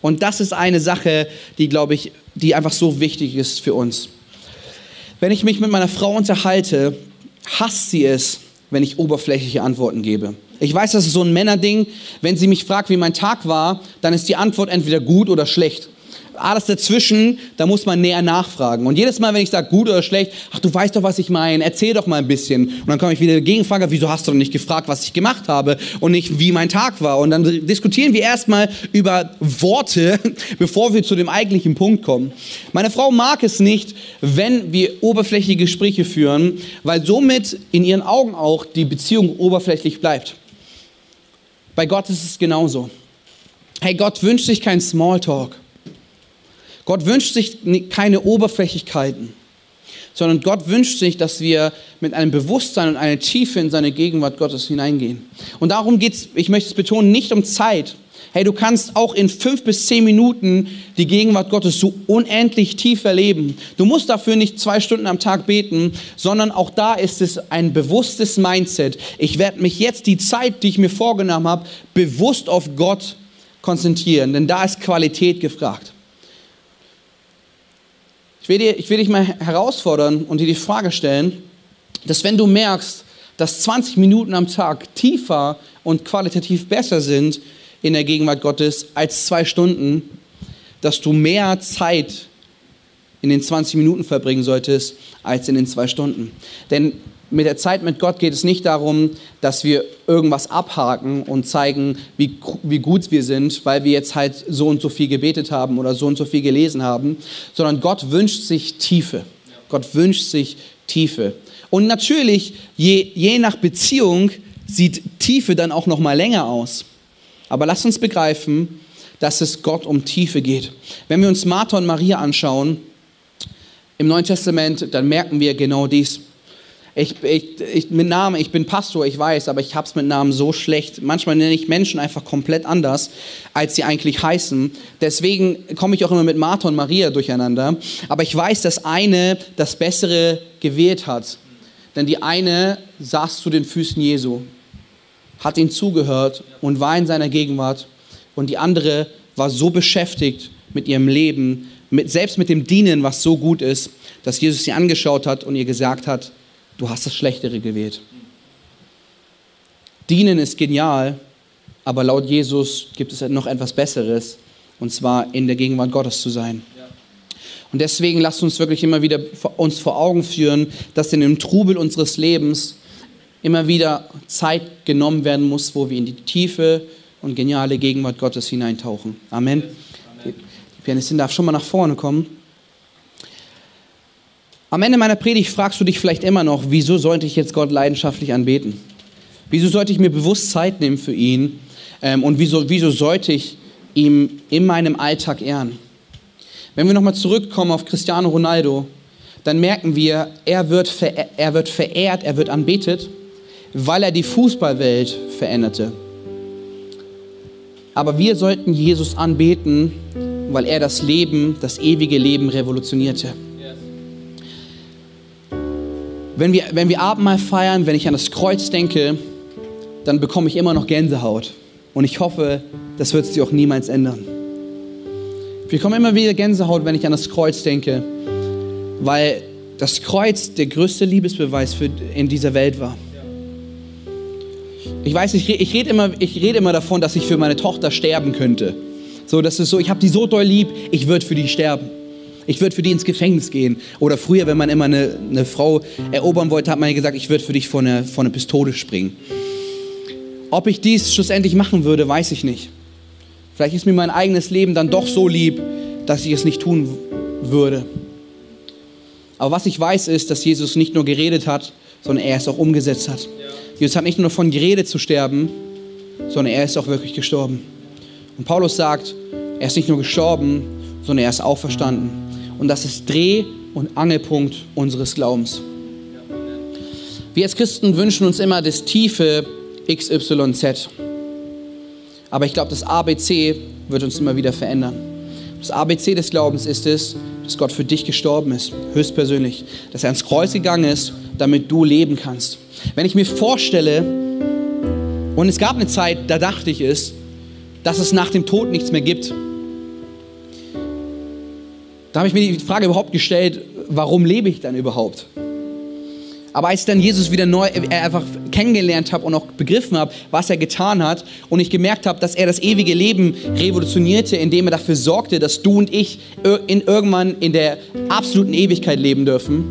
Und das ist eine Sache, die, glaube ich, die einfach so wichtig ist für uns. Wenn ich mich mit meiner Frau unterhalte, hasst sie es, wenn ich oberflächliche Antworten gebe. Ich weiß, das ist so ein Männerding. Wenn sie mich fragt, wie mein Tag war, dann ist die Antwort entweder gut oder schlecht alles dazwischen, da muss man näher nachfragen. Und jedes Mal, wenn ich sage, gut oder schlecht, ach, du weißt doch, was ich meine, erzähl doch mal ein bisschen. Und dann komme ich wieder gegenfrage, wieso hast du denn nicht gefragt, was ich gemacht habe und nicht, wie mein Tag war. Und dann diskutieren wir erstmal über Worte, <laughs> bevor wir zu dem eigentlichen Punkt kommen. Meine Frau mag es nicht, wenn wir oberflächliche Gespräche führen, weil somit in ihren Augen auch die Beziehung oberflächlich bleibt. Bei Gott ist es genauso. Hey, Gott wünscht sich keinen Smalltalk. Gott wünscht sich keine Oberflächlichkeiten, sondern Gott wünscht sich, dass wir mit einem Bewusstsein und einer Tiefe in seine Gegenwart Gottes hineingehen. Und darum geht es, ich möchte es betonen, nicht um Zeit. Hey, du kannst auch in fünf bis zehn Minuten die Gegenwart Gottes so unendlich tief erleben. Du musst dafür nicht zwei Stunden am Tag beten, sondern auch da ist es ein bewusstes Mindset. Ich werde mich jetzt die Zeit, die ich mir vorgenommen habe, bewusst auf Gott konzentrieren, denn da ist Qualität gefragt. Ich will, dir, ich will dich mal herausfordern und dir die Frage stellen, dass wenn du merkst, dass 20 Minuten am Tag tiefer und qualitativ besser sind in der Gegenwart Gottes als zwei Stunden, dass du mehr Zeit in den 20 Minuten verbringen solltest als in den zwei Stunden. Denn mit der Zeit mit Gott geht es nicht darum, dass wir irgendwas abhaken und zeigen, wie, wie gut wir sind, weil wir jetzt halt so und so viel gebetet haben oder so und so viel gelesen haben, sondern Gott wünscht sich Tiefe. Gott wünscht sich Tiefe. Und natürlich, je, je nach Beziehung sieht Tiefe dann auch noch mal länger aus. Aber lasst uns begreifen, dass es Gott um Tiefe geht. Wenn wir uns Martha und Maria anschauen im Neuen Testament, dann merken wir genau dies. Ich, ich, ich, mit Namen, ich bin Pastor, ich weiß, aber ich habe es mit Namen so schlecht. Manchmal nenne ich Menschen einfach komplett anders, als sie eigentlich heißen. Deswegen komme ich auch immer mit Martha und Maria durcheinander. Aber ich weiß, dass eine das Bessere gewählt hat. Denn die eine saß zu den Füßen Jesu, hat ihm zugehört und war in seiner Gegenwart. Und die andere war so beschäftigt mit ihrem Leben, mit, selbst mit dem Dienen, was so gut ist, dass Jesus sie angeschaut hat und ihr gesagt hat, du hast das Schlechtere gewählt. Dienen ist genial, aber laut Jesus gibt es noch etwas Besseres, und zwar in der Gegenwart Gottes zu sein. Und deswegen lasst uns wirklich immer wieder uns vor Augen führen, dass in dem Trubel unseres Lebens immer wieder Zeit genommen werden muss, wo wir in die tiefe und geniale Gegenwart Gottes hineintauchen. Amen. Die Pianistin darf schon mal nach vorne kommen. Am Ende meiner Predigt fragst du dich vielleicht immer noch, wieso sollte ich jetzt Gott leidenschaftlich anbeten? Wieso sollte ich mir bewusst Zeit nehmen für ihn? Ähm, und wieso, wieso sollte ich ihm in meinem Alltag ehren? Wenn wir nochmal zurückkommen auf Cristiano Ronaldo, dann merken wir, er wird, er wird verehrt, er wird anbetet, weil er die Fußballwelt veränderte. Aber wir sollten Jesus anbeten, weil er das Leben, das ewige Leben revolutionierte. Wenn wir, wenn wir Abendmahl feiern, wenn ich an das Kreuz denke, dann bekomme ich immer noch Gänsehaut. Und ich hoffe, das wird sich auch niemals ändern. Ich bekomme immer wieder Gänsehaut, wenn ich an das Kreuz denke, weil das Kreuz der größte Liebesbeweis für, in dieser Welt war. Ich weiß, ich, ich rede immer, red immer davon, dass ich für meine Tochter sterben könnte. So, das ist so, ich habe die so doll lieb, ich würde für die sterben. Ich würde für die ins Gefängnis gehen. Oder früher, wenn man immer eine, eine Frau erobern wollte, hat man gesagt, ich würde für dich vor eine, vor eine Pistole springen. Ob ich dies schlussendlich machen würde, weiß ich nicht. Vielleicht ist mir mein eigenes Leben dann doch so lieb, dass ich es nicht tun würde. Aber was ich weiß, ist, dass Jesus nicht nur geredet hat, sondern er es auch umgesetzt hat. Jesus hat nicht nur davon geredet zu sterben, sondern er ist auch wirklich gestorben. Und Paulus sagt, er ist nicht nur gestorben, sondern er ist auferstanden. Und das ist Dreh- und Angelpunkt unseres Glaubens. Wir als Christen wünschen uns immer das tiefe XYZ. Aber ich glaube, das ABC wird uns immer wieder verändern. Das ABC des Glaubens ist es, dass Gott für dich gestorben ist, höchstpersönlich. Dass er ans Kreuz gegangen ist, damit du leben kannst. Wenn ich mir vorstelle, und es gab eine Zeit, da dachte ich es, dass es nach dem Tod nichts mehr gibt. Da habe ich mir die Frage überhaupt gestellt, warum lebe ich dann überhaupt? Aber als ich dann Jesus wieder neu einfach kennengelernt habe und auch begriffen habe, was er getan hat und ich gemerkt habe, dass er das ewige Leben revolutionierte, indem er dafür sorgte, dass du und ich in, irgendwann in der absoluten Ewigkeit leben dürfen,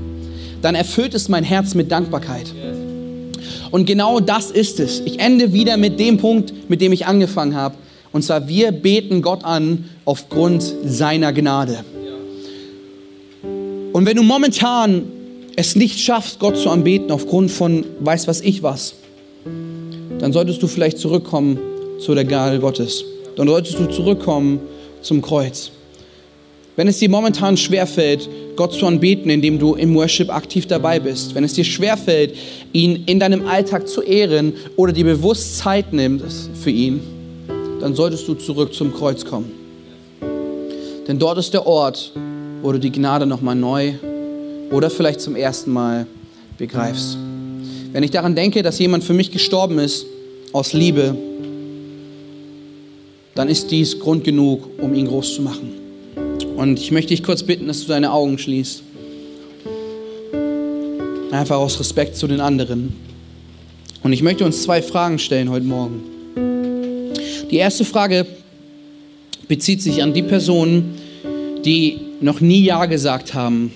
dann erfüllt es mein Herz mit Dankbarkeit. Und genau das ist es. Ich ende wieder mit dem Punkt, mit dem ich angefangen habe. Und zwar, wir beten Gott an aufgrund seiner Gnade. Und wenn du momentan es nicht schaffst, Gott zu anbeten aufgrund von weiß was ich was, dann solltest du vielleicht zurückkommen zu der Gnade Gottes. Dann solltest du zurückkommen zum Kreuz. Wenn es dir momentan schwerfällt, Gott zu anbeten, indem du im Worship aktiv dabei bist, wenn es dir schwerfällt, ihn in deinem Alltag zu ehren oder dir bewusst Zeit nimmst für ihn, dann solltest du zurück zum Kreuz kommen. Denn dort ist der Ort, wo du die Gnade nochmal neu oder vielleicht zum ersten Mal begreifst. Wenn ich daran denke, dass jemand für mich gestorben ist aus Liebe, dann ist dies Grund genug, um ihn groß zu machen. Und ich möchte dich kurz bitten, dass du deine Augen schließt. Einfach aus Respekt zu den anderen. Und ich möchte uns zwei Fragen stellen heute Morgen. Die erste Frage bezieht sich an die Personen, die noch nie Ja gesagt haben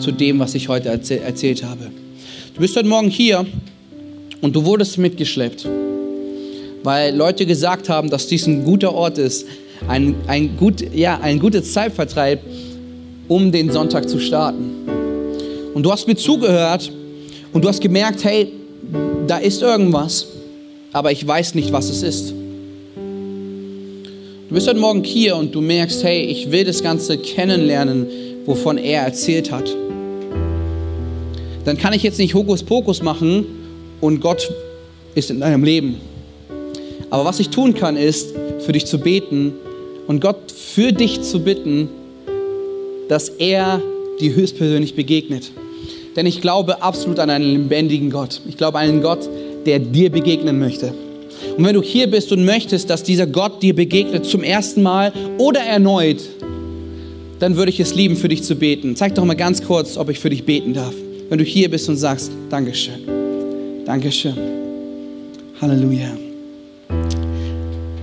zu dem, was ich heute erzäh erzählt habe. Du bist heute Morgen hier und du wurdest mitgeschleppt, weil Leute gesagt haben, dass dies ein guter Ort ist, ein, ein, gut, ja, ein gutes Zeitvertreib, um den Sonntag zu starten. Und du hast mir zugehört und du hast gemerkt, hey, da ist irgendwas, aber ich weiß nicht, was es ist. Du bist heute Morgen hier und du merkst, hey, ich will das Ganze kennenlernen, wovon er erzählt hat. Dann kann ich jetzt nicht Hokuspokus machen und Gott ist in deinem Leben. Aber was ich tun kann, ist, für dich zu beten und Gott für dich zu bitten, dass er dir höchstpersönlich begegnet. Denn ich glaube absolut an einen lebendigen Gott. Ich glaube an einen Gott, der dir begegnen möchte. Und wenn du hier bist und möchtest, dass dieser Gott dir begegnet zum ersten Mal oder erneut, dann würde ich es lieben, für dich zu beten. Zeig doch mal ganz kurz, ob ich für dich beten darf. Wenn du hier bist und sagst, Dankeschön, Dankeschön, Halleluja.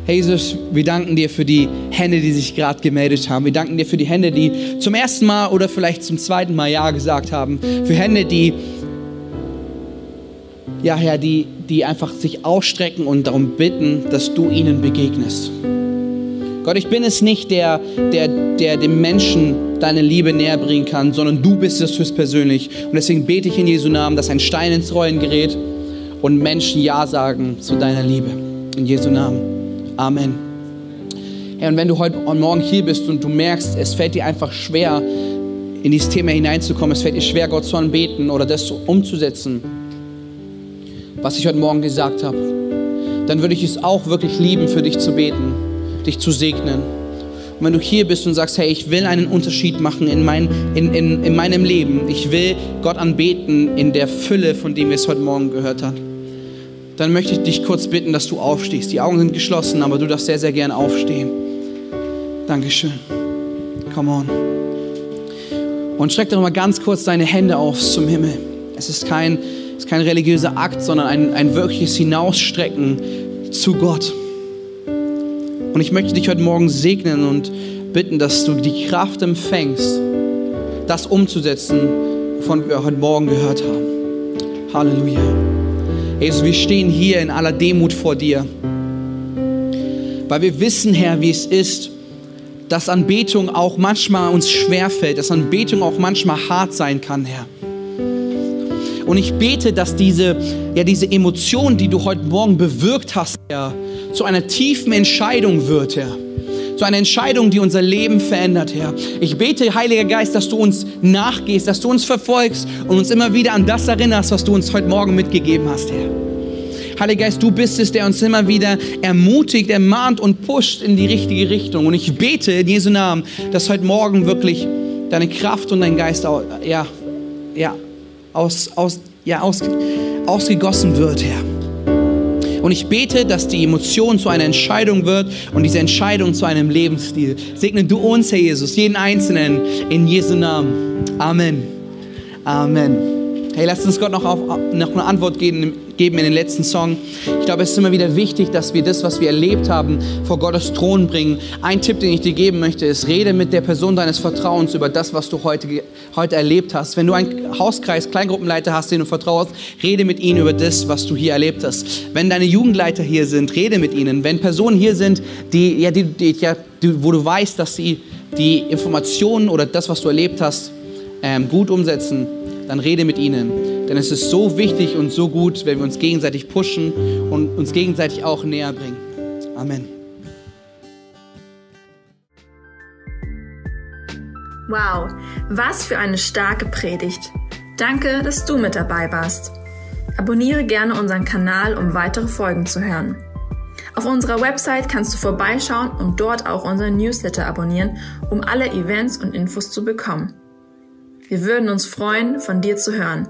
Jesus, wir danken dir für die Hände, die sich gerade gemeldet haben. Wir danken dir für die Hände, die zum ersten Mal oder vielleicht zum zweiten Mal Ja gesagt haben. Für Hände, die ja, Herr, die, die einfach sich ausstrecken und darum bitten, dass du ihnen begegnest. Gott, ich bin es nicht, der, der, der dem Menschen deine Liebe näher bringen kann, sondern du bist es höchstpersönlich. Und deswegen bete ich in Jesu Namen, dass ein Stein ins Rollen gerät und Menschen Ja sagen zu deiner Liebe. In Jesu Namen. Amen. Herr, und wenn du heute und morgen hier bist und du merkst, es fällt dir einfach schwer, in dieses Thema hineinzukommen, es fällt dir schwer, Gott zu anbeten oder das umzusetzen, was ich heute Morgen gesagt habe, dann würde ich es auch wirklich lieben, für dich zu beten, dich zu segnen. Und wenn du hier bist und sagst, hey, ich will einen Unterschied machen in, mein, in, in, in meinem Leben, ich will Gott anbeten in der Fülle, von dem wir es heute Morgen gehört haben, dann möchte ich dich kurz bitten, dass du aufstehst. Die Augen sind geschlossen, aber du darfst sehr, sehr gern aufstehen. Dankeschön. Come on. Und streck doch mal ganz kurz deine Hände aus zum Himmel. Es ist kein ist kein religiöser Akt, sondern ein, ein wirkliches Hinausstrecken zu Gott. Und ich möchte dich heute Morgen segnen und bitten, dass du die Kraft empfängst, das umzusetzen, wovon wir heute Morgen gehört haben. Halleluja. Jesus, wir stehen hier in aller Demut vor dir, weil wir wissen, Herr, wie es ist, dass Anbetung auch manchmal uns schwerfällt, dass Anbetung auch manchmal hart sein kann, Herr. Und ich bete, dass diese, ja, diese Emotion, die du heute Morgen bewirkt hast, Herr, zu einer tiefen Entscheidung wird, Herr. Zu einer Entscheidung, die unser Leben verändert, Herr. Ich bete, Heiliger Geist, dass du uns nachgehst, dass du uns verfolgst und uns immer wieder an das erinnerst, was du uns heute Morgen mitgegeben hast, Herr. Heiliger Geist, du bist es, der uns immer wieder ermutigt, ermahnt und pusht in die richtige Richtung. Und ich bete in Jesu Namen, dass heute Morgen wirklich deine Kraft und dein Geist ja, ja, aus, aus, ja, aus, ausgegossen wird, Herr. Und ich bete, dass die Emotion zu einer Entscheidung wird und diese Entscheidung zu einem Lebensstil. Segne du uns, Herr Jesus, jeden Einzelnen in Jesu Namen. Amen. Amen. Hey, lasst uns Gott noch, auf, noch eine Antwort geben, geben in den letzten Song. Ich glaube, es ist immer wieder wichtig, dass wir das, was wir erlebt haben, vor Gottes Thron bringen. Ein Tipp, den ich dir geben möchte, ist, rede mit der Person deines Vertrauens über das, was du heute, heute erlebt hast. Wenn du einen Hauskreis, Kleingruppenleiter hast, den du vertraust, rede mit ihnen über das, was du hier erlebt hast. Wenn deine Jugendleiter hier sind, rede mit ihnen. Wenn Personen hier sind, die, ja, die, die, ja, die, wo du weißt, dass sie die Informationen oder das, was du erlebt hast, ähm, gut umsetzen, dann rede mit ihnen. Denn es ist so wichtig und so gut, wenn wir uns gegenseitig pushen und uns gegenseitig auch näher bringen. Amen. Wow, was für eine starke Predigt. Danke, dass du mit dabei warst. Abonniere gerne unseren Kanal, um weitere Folgen zu hören. Auf unserer Website kannst du vorbeischauen und dort auch unseren Newsletter abonnieren, um alle Events und Infos zu bekommen. Wir würden uns freuen, von dir zu hören.